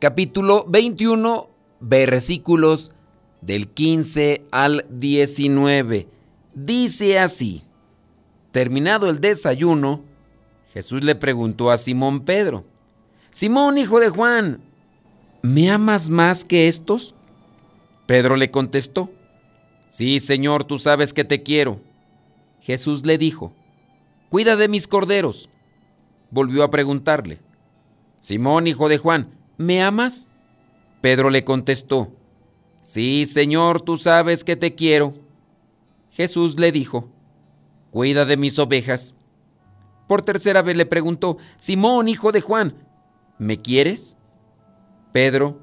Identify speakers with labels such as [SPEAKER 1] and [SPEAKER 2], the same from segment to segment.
[SPEAKER 1] capítulo 21, versículos del 15 al 19. Dice así, terminado el desayuno, Jesús le preguntó a Simón Pedro, Simón, hijo de Juan, ¿me amas más que estos? Pedro le contestó, Sí, Señor, tú sabes que te quiero. Jesús le dijo, cuida de mis corderos. Volvió a preguntarle, Simón, hijo de Juan, ¿me amas? Pedro le contestó, Sí, Señor, tú sabes que te quiero. Jesús le dijo, cuida de mis ovejas. Por tercera vez le preguntó, Simón, hijo de Juan, ¿me quieres? Pedro,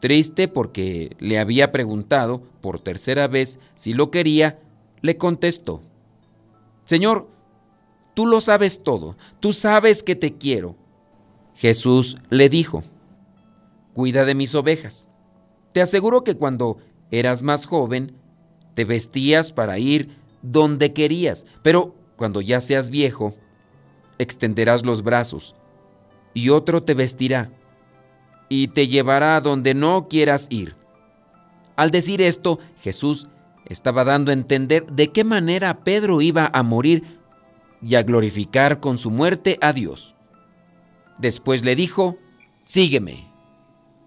[SPEAKER 1] triste porque le había preguntado por tercera vez si lo quería, le contestó, Señor, tú lo sabes todo, tú sabes que te quiero. Jesús le dijo, cuida de mis ovejas. Te aseguro que cuando eras más joven, te vestías para ir donde querías, pero cuando ya seas viejo, extenderás los brazos y otro te vestirá y te llevará a donde no quieras ir. Al decir esto, Jesús estaba dando a entender de qué manera Pedro iba a morir y a glorificar con su muerte a Dios. Después le dijo, sígueme.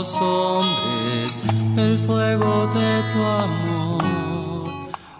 [SPEAKER 2] hombres el fuego de tu amor.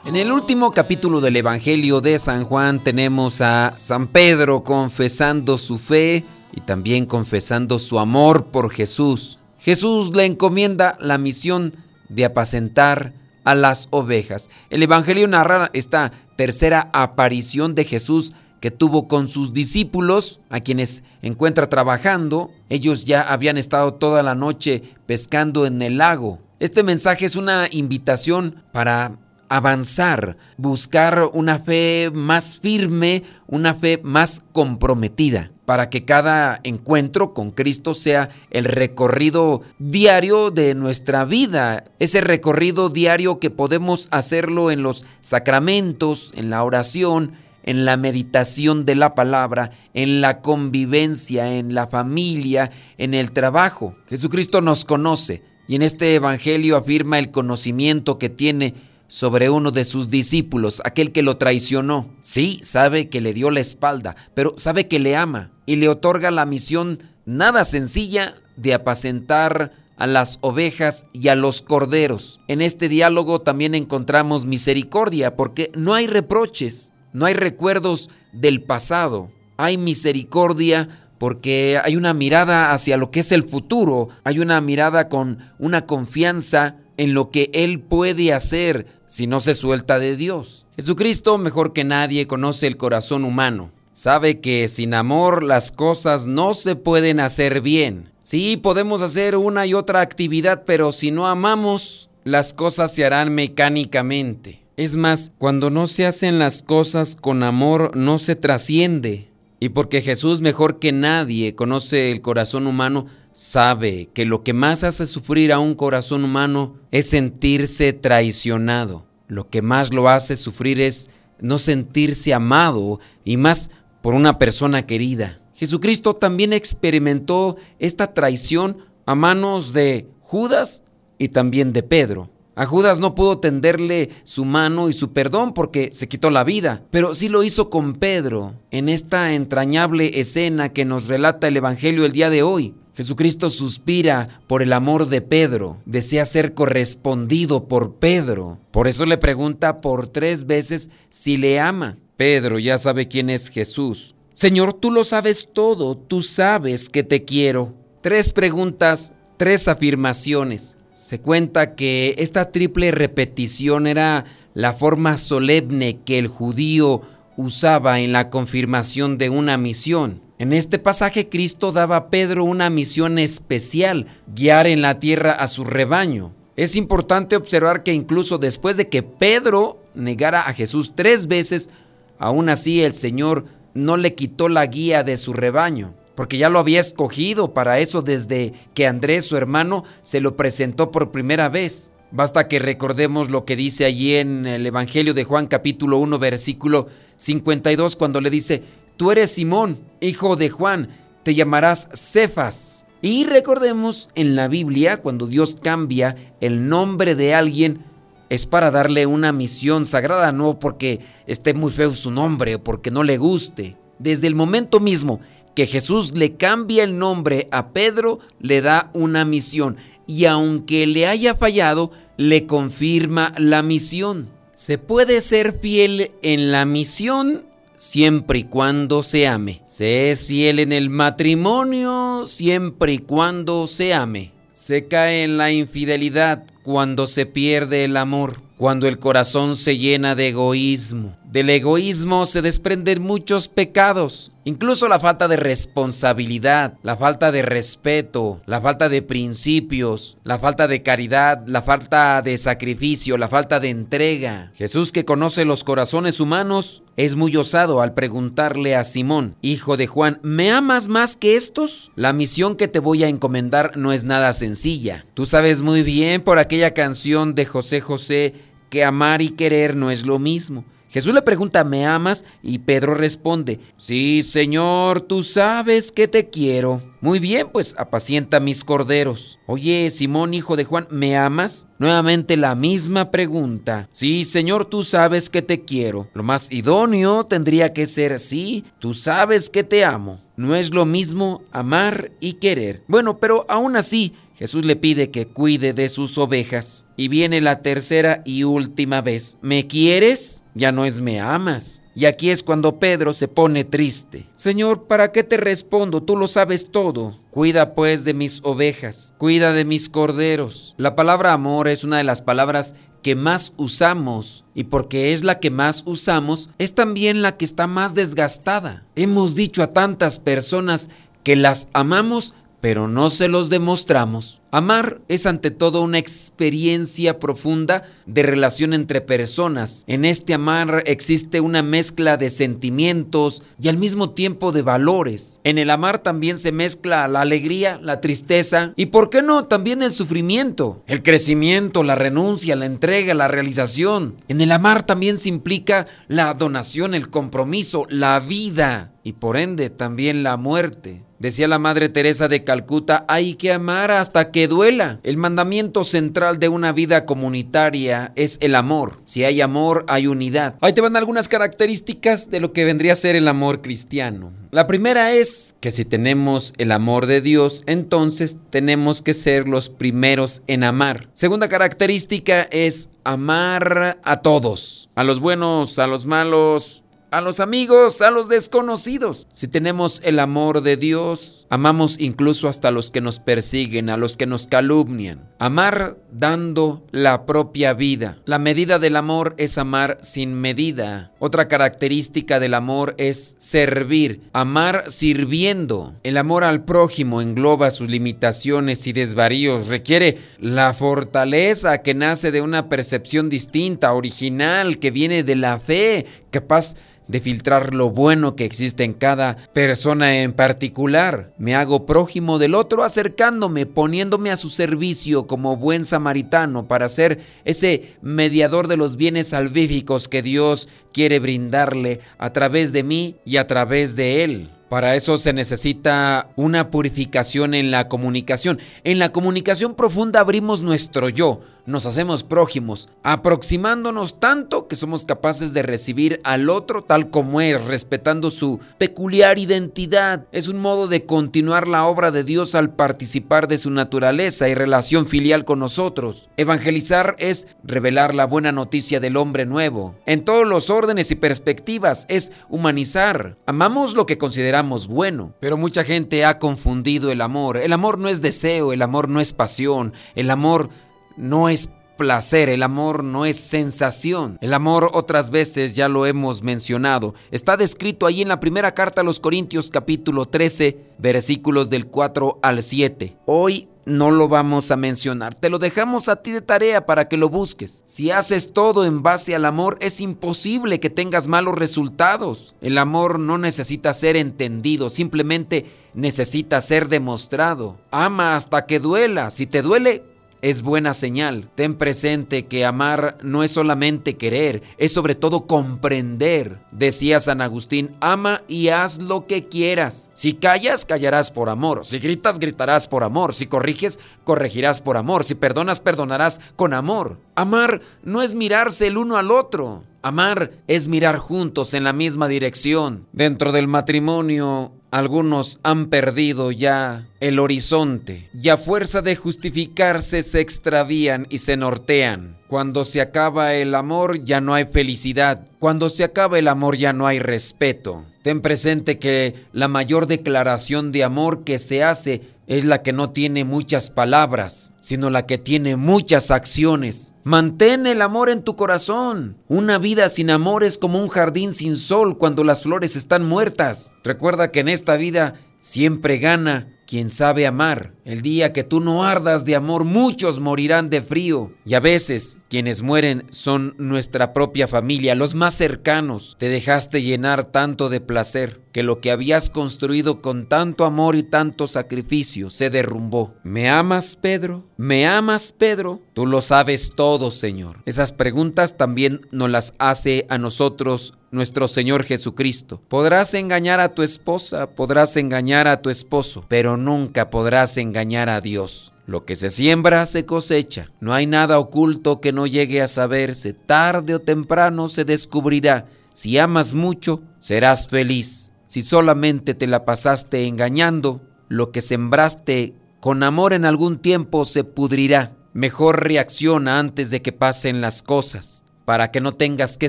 [SPEAKER 1] En el último capítulo del Evangelio de San Juan tenemos a San Pedro confesando su fe y también confesando su amor por Jesús. Jesús le encomienda la misión de apacentar a las ovejas. El Evangelio narra esta tercera aparición de Jesús que tuvo con sus discípulos, a quienes encuentra trabajando. Ellos ya habían estado toda la noche pescando en el lago. Este mensaje es una invitación para avanzar, buscar una fe más firme, una fe más comprometida, para que cada encuentro con Cristo sea el recorrido diario de nuestra vida, ese recorrido diario que podemos hacerlo en los sacramentos, en la oración, en la meditación de la palabra, en la convivencia, en la familia, en el trabajo. Jesucristo nos conoce y en este Evangelio afirma el conocimiento que tiene sobre uno de sus discípulos, aquel que lo traicionó. Sí, sabe que le dio la espalda, pero sabe que le ama y le otorga la misión nada sencilla de apacentar a las ovejas y a los corderos. En este diálogo también encontramos misericordia porque no hay reproches, no hay recuerdos del pasado, hay misericordia porque hay una mirada hacia lo que es el futuro, hay una mirada con una confianza en lo que Él puede hacer si no se suelta de Dios. Jesucristo, mejor que nadie, conoce el corazón humano. Sabe que sin amor las cosas no se pueden hacer bien. Sí, podemos hacer una y otra actividad, pero si no amamos, las cosas se harán mecánicamente. Es más, cuando no se hacen las cosas con amor, no se trasciende. Y porque Jesús mejor que nadie conoce el corazón humano, sabe que lo que más hace sufrir a un corazón humano es sentirse traicionado. Lo que más lo hace sufrir es no sentirse amado y más por una persona querida. Jesucristo también experimentó esta traición a manos de Judas y también de Pedro. A Judas no pudo tenderle su mano y su perdón porque se quitó la vida, pero sí lo hizo con Pedro en esta entrañable escena que nos relata el Evangelio el día de hoy. Jesucristo suspira por el amor de Pedro, desea ser correspondido por Pedro. Por eso le pregunta por tres veces si le ama. Pedro ya sabe quién es Jesús. Señor, tú lo sabes todo, tú sabes que te quiero. Tres preguntas, tres afirmaciones. Se cuenta que esta triple repetición era la forma solemne que el judío usaba en la confirmación de una misión. En este pasaje Cristo daba a Pedro una misión especial, guiar en la tierra a su rebaño. Es importante observar que incluso después de que Pedro negara a Jesús tres veces, aún así el Señor no le quitó la guía de su rebaño porque ya lo había escogido para eso desde que Andrés, su hermano, se lo presentó por primera vez. Basta que recordemos lo que dice allí en el Evangelio de Juan capítulo 1 versículo 52 cuando le dice, tú eres Simón, hijo de Juan, te llamarás Cefas. Y recordemos en la Biblia cuando Dios cambia el nombre de alguien es para darle una misión sagrada, no porque esté muy feo su nombre o porque no le guste. Desde el momento mismo que Jesús le cambia el nombre a Pedro, le da una misión y aunque le haya fallado, le confirma la misión. Se puede ser fiel en la misión siempre y cuando se ame. Se es fiel en el matrimonio siempre y cuando se ame. Se cae en la infidelidad cuando se pierde el amor, cuando el corazón se llena de egoísmo. Del egoísmo se desprenden muchos pecados, incluso la falta de responsabilidad, la falta de respeto, la falta de principios, la falta de caridad, la falta de sacrificio, la falta de entrega. Jesús que conoce los corazones humanos es muy osado al preguntarle a Simón, hijo de Juan, ¿me amas más que estos? La misión que te voy a encomendar no es nada sencilla. Tú sabes muy bien por aquella canción de José José que amar y querer no es lo mismo. Jesús le pregunta, ¿me amas? Y Pedro responde, sí, Señor, tú sabes que te quiero. Muy bien, pues apacienta mis corderos. Oye, Simón, hijo de Juan, ¿me amas? Nuevamente la misma pregunta. Sí, Señor, tú sabes que te quiero. Lo más idóneo tendría que ser, sí, tú sabes que te amo. No es lo mismo amar y querer. Bueno, pero aún así, Jesús le pide que cuide de sus ovejas. Y viene la tercera y última vez. ¿Me quieres? Ya no es me amas. Y aquí es cuando Pedro se pone triste. Señor, ¿para qué te respondo? Tú lo sabes todo. Cuida pues de mis ovejas, cuida de mis corderos. La palabra amor es una de las palabras que más usamos y porque es la que más usamos, es también la que está más desgastada. Hemos dicho a tantas personas que las amamos pero no se los demostramos. Amar es ante todo una experiencia profunda de relación entre personas. En este amar existe una mezcla de sentimientos y al mismo tiempo de valores. En el amar también se mezcla la alegría, la tristeza y, ¿por qué no?, también el sufrimiento, el crecimiento, la renuncia, la entrega, la realización. En el amar también se implica la donación, el compromiso, la vida y por ende también la muerte. Decía la Madre Teresa de Calcuta, hay que amar hasta que duela. El mandamiento central de una vida comunitaria es el amor. Si hay amor, hay unidad. Ahí te van algunas características de lo que vendría a ser el amor cristiano. La primera es que si tenemos el amor de Dios, entonces tenemos que ser los primeros en amar. Segunda característica es amar a todos, a los buenos, a los malos, a los amigos, a los desconocidos. Si tenemos el amor de Dios, amamos incluso hasta los que nos persiguen, a los que nos calumnian. Amar dando la propia vida. La medida del amor es amar sin medida. Otra característica del amor es servir, amar sirviendo. El amor al prójimo engloba sus limitaciones y desvaríos, requiere la fortaleza que nace de una percepción distinta, original, que viene de la fe, capaz de filtrar lo bueno que existe en cada persona en particular. Me hago prójimo del otro acercándome, poniéndome a su servicio como buen samaritano para ser ese mediador de los bienes salvíficos que Dios quiere brindarle a través de mí y a través de él. Para eso se necesita una purificación en la comunicación. En la comunicación profunda abrimos nuestro yo, nos hacemos prójimos, aproximándonos tanto que somos capaces de recibir al otro tal como es, respetando su peculiar identidad. Es un modo de continuar la obra de Dios al participar de su naturaleza y relación filial con nosotros. Evangelizar es revelar la buena noticia del hombre nuevo. En todos los órdenes y perspectivas es humanizar. Amamos lo que consideramos bueno, pero mucha gente ha confundido el amor. El amor no es deseo, el amor no es pasión, el amor no es placer, el amor no es sensación. El amor otras veces ya lo hemos mencionado. Está descrito ahí en la primera carta a los Corintios capítulo 13, versículos del 4 al 7. Hoy no lo vamos a mencionar. Te lo dejamos a ti de tarea para que lo busques. Si haces todo en base al amor, es imposible que tengas malos resultados. El amor no necesita ser entendido, simplemente necesita ser demostrado. Ama hasta que duela. Si te duele, es buena señal. Ten presente que amar no es solamente querer, es sobre todo comprender. Decía San Agustín, ama y haz lo que quieras. Si callas, callarás por amor. Si gritas, gritarás por amor. Si corriges, corregirás por amor. Si perdonas, perdonarás con amor. Amar no es mirarse el uno al otro. Amar es mirar juntos en la misma dirección. Dentro del matrimonio algunos han perdido ya el horizonte y a fuerza de justificarse se extravían y se nortean. Cuando se acaba el amor ya no hay felicidad. Cuando se acaba el amor ya no hay respeto. Ten presente que la mayor declaración de amor que se hace es la que no tiene muchas palabras, sino la que tiene muchas acciones. Mantén el amor en tu corazón. Una vida sin amor es como un jardín sin sol cuando las flores están muertas. Recuerda que en esta vida siempre gana quien sabe amar. El día que tú no ardas de amor, muchos morirán de frío. Y a veces quienes mueren son nuestra propia familia, los más cercanos. Te dejaste llenar tanto de placer que lo que habías construido con tanto amor y tanto sacrificio se derrumbó. ¿Me amas, Pedro? ¿Me amas, Pedro? Tú lo sabes todo, Señor. Esas preguntas también nos las hace a nosotros nuestro Señor Jesucristo. Podrás engañar a tu esposa, podrás engañar a tu esposo, pero nunca podrás engañar a Dios. Lo que se siembra se cosecha. No hay nada oculto que no llegue a saberse. Tarde o temprano se descubrirá. Si amas mucho, serás feliz. Si solamente te la pasaste engañando, lo que sembraste con amor en algún tiempo se pudrirá. Mejor reacciona antes de que pasen las cosas, para que no tengas que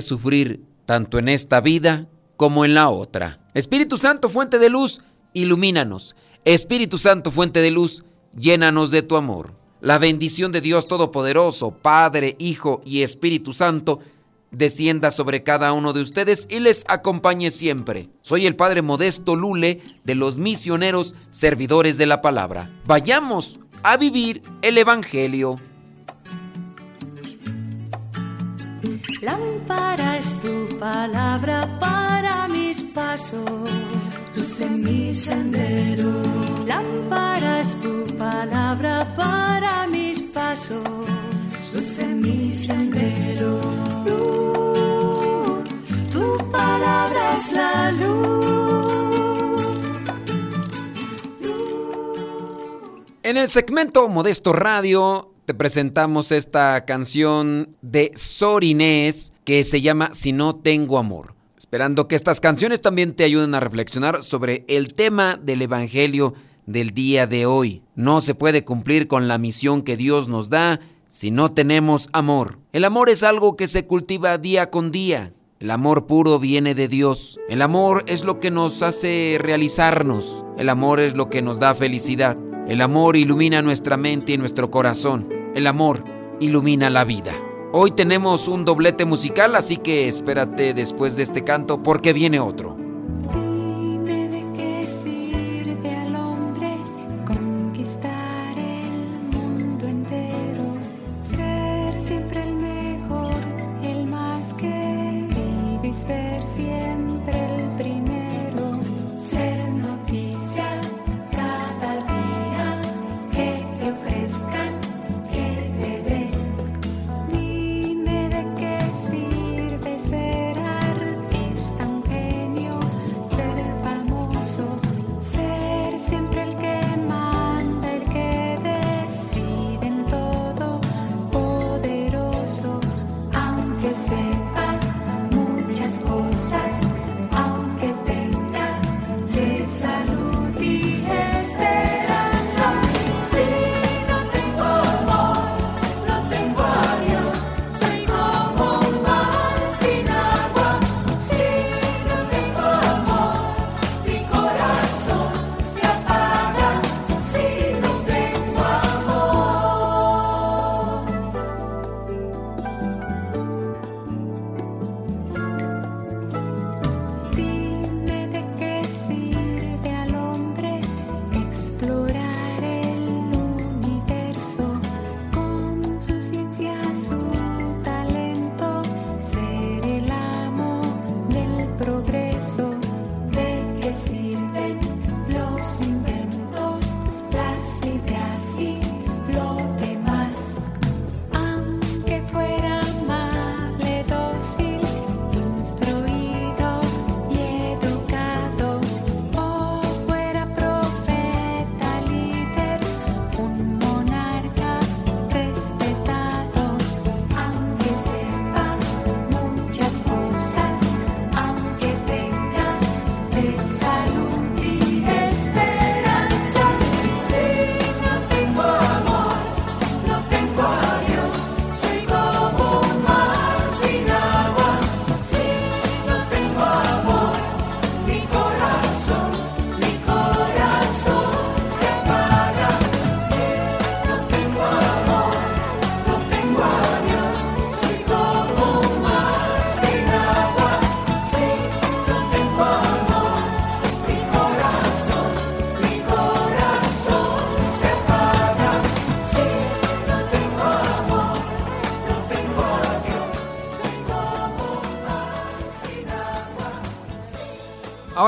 [SPEAKER 1] sufrir tanto en esta vida como en la otra. Espíritu Santo, fuente de luz, ilumínanos. Espíritu Santo, fuente de luz, llénanos de tu amor. La bendición de Dios Todopoderoso, Padre, Hijo y Espíritu Santo, descienda sobre cada uno de ustedes y les acompañe siempre. Soy el Padre Modesto Lule de los misioneros servidores de la palabra. Vayamos a vivir el Evangelio.
[SPEAKER 3] Lámpara es tu palabra para mis pasos, luz en mi sendero. Lámpara es tu palabra para mis pasos, luz en mi sendero. Luz, tu palabra es la luz.
[SPEAKER 1] En el segmento Modesto Radio te presentamos esta canción de Sor Inés que se llama Si no tengo amor. Esperando que estas canciones también te ayuden a reflexionar sobre el tema del Evangelio del día de hoy. No se puede cumplir con la misión que Dios nos da si no tenemos amor. El amor es algo que se cultiva día con día. El amor puro viene de Dios. El amor es lo que nos hace realizarnos. El amor es lo que nos da felicidad. El amor ilumina nuestra mente y nuestro corazón. El amor ilumina la vida. Hoy tenemos un doblete musical, así que espérate después de este canto porque viene otro.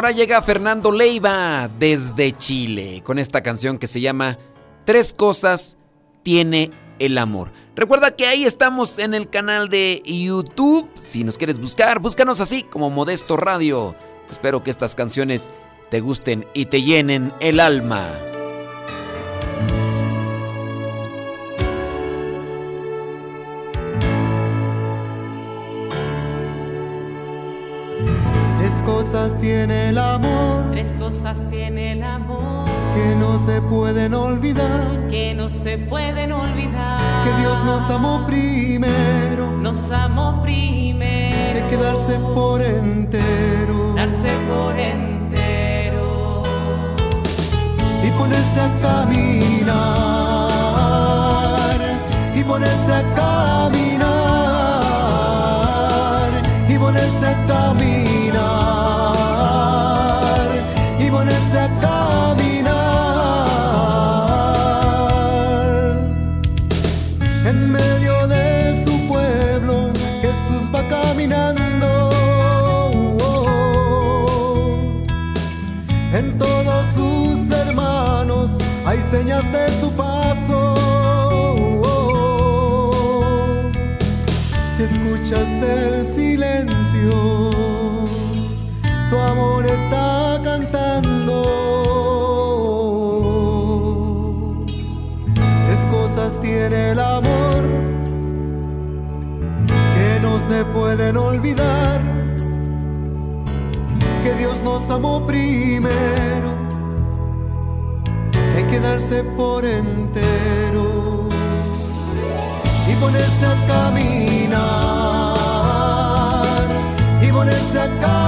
[SPEAKER 1] Ahora llega Fernando Leiva desde Chile con esta canción que se llama Tres cosas tiene el amor. Recuerda que ahí estamos en el canal de YouTube. Si nos quieres buscar, búscanos así como Modesto Radio. Espero que estas canciones te gusten y te llenen el alma.
[SPEAKER 4] Tiene el amor.
[SPEAKER 5] Tres cosas tiene el amor.
[SPEAKER 4] Que no se pueden olvidar.
[SPEAKER 5] Que no se pueden olvidar.
[SPEAKER 4] Que Dios nos amó primero.
[SPEAKER 5] Nos amó primero.
[SPEAKER 4] Que quedarse por entero.
[SPEAKER 5] Darse por entero.
[SPEAKER 4] Y ponerse a caminar. Y ponerse a caminar. Y ponerse a caminar. Se pueden olvidar. Que Dios nos amó primero. Quedarse por entero. Y ponerse a caminar. Y ponerse a caminar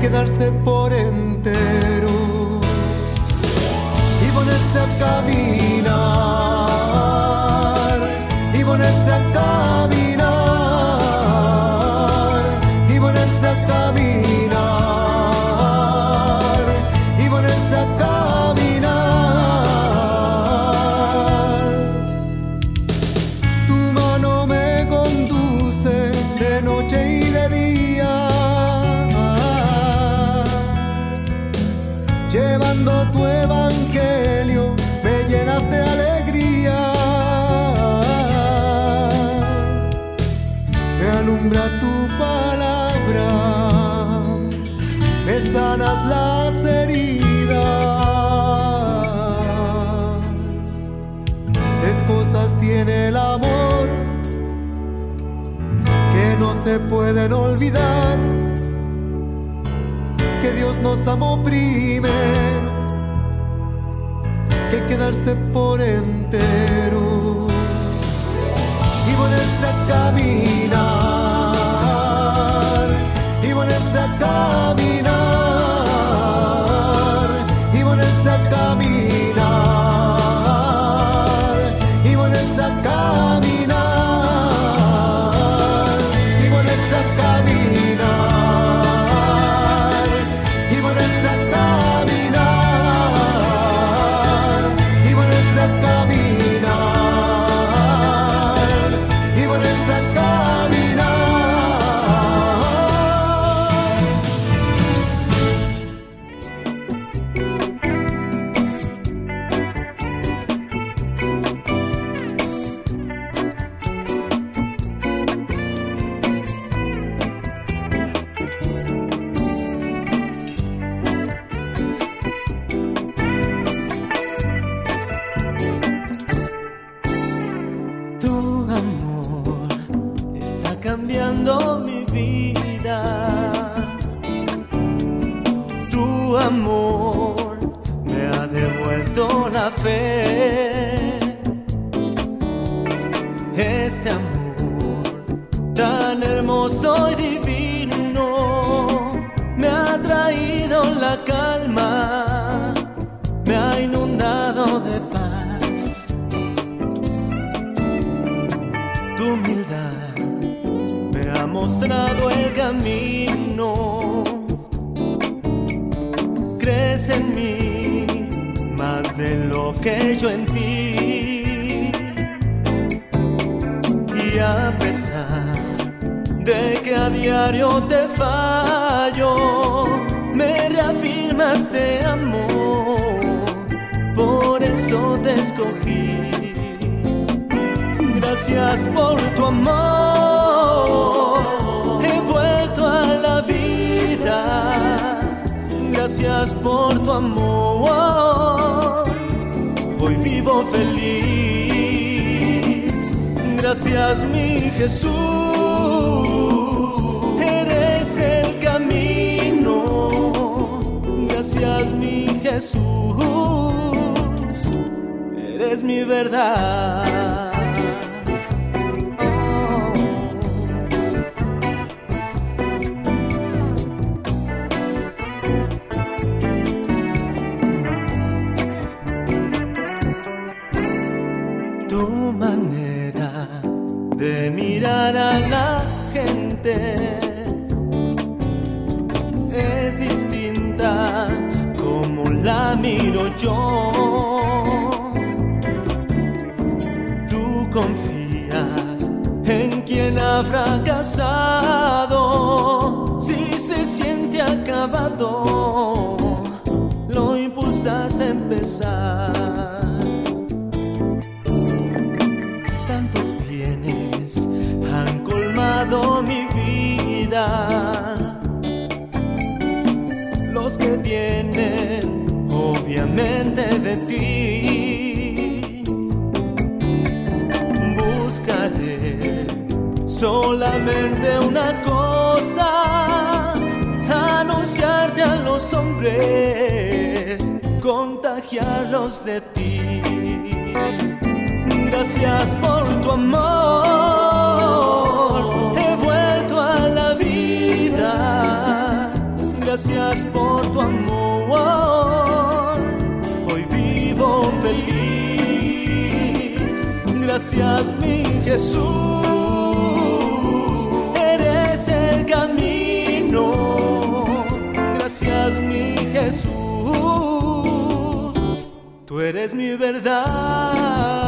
[SPEAKER 4] quedarse por entero y ponerse a caminar se pueden olvidar. Que Dios nos amó primero, que quedarse por entero. Y ponerse a caminar, y ponerse a caminar,
[SPEAKER 6] calma, me ha inundado de paz. Tu humildad me ha mostrado el camino. Crece en mí más de lo que yo en ti. Y a pesar de que a diario te fallo, amor, por eso te escogí. Gracias por tu amor, he vuelto a la vida. Gracias por tu amor, hoy vivo feliz. Gracias mi Jesús, Jesús, eres mi verdad. Gracias mi Jesús, eres el camino. Gracias mi Jesús, tú eres mi verdad.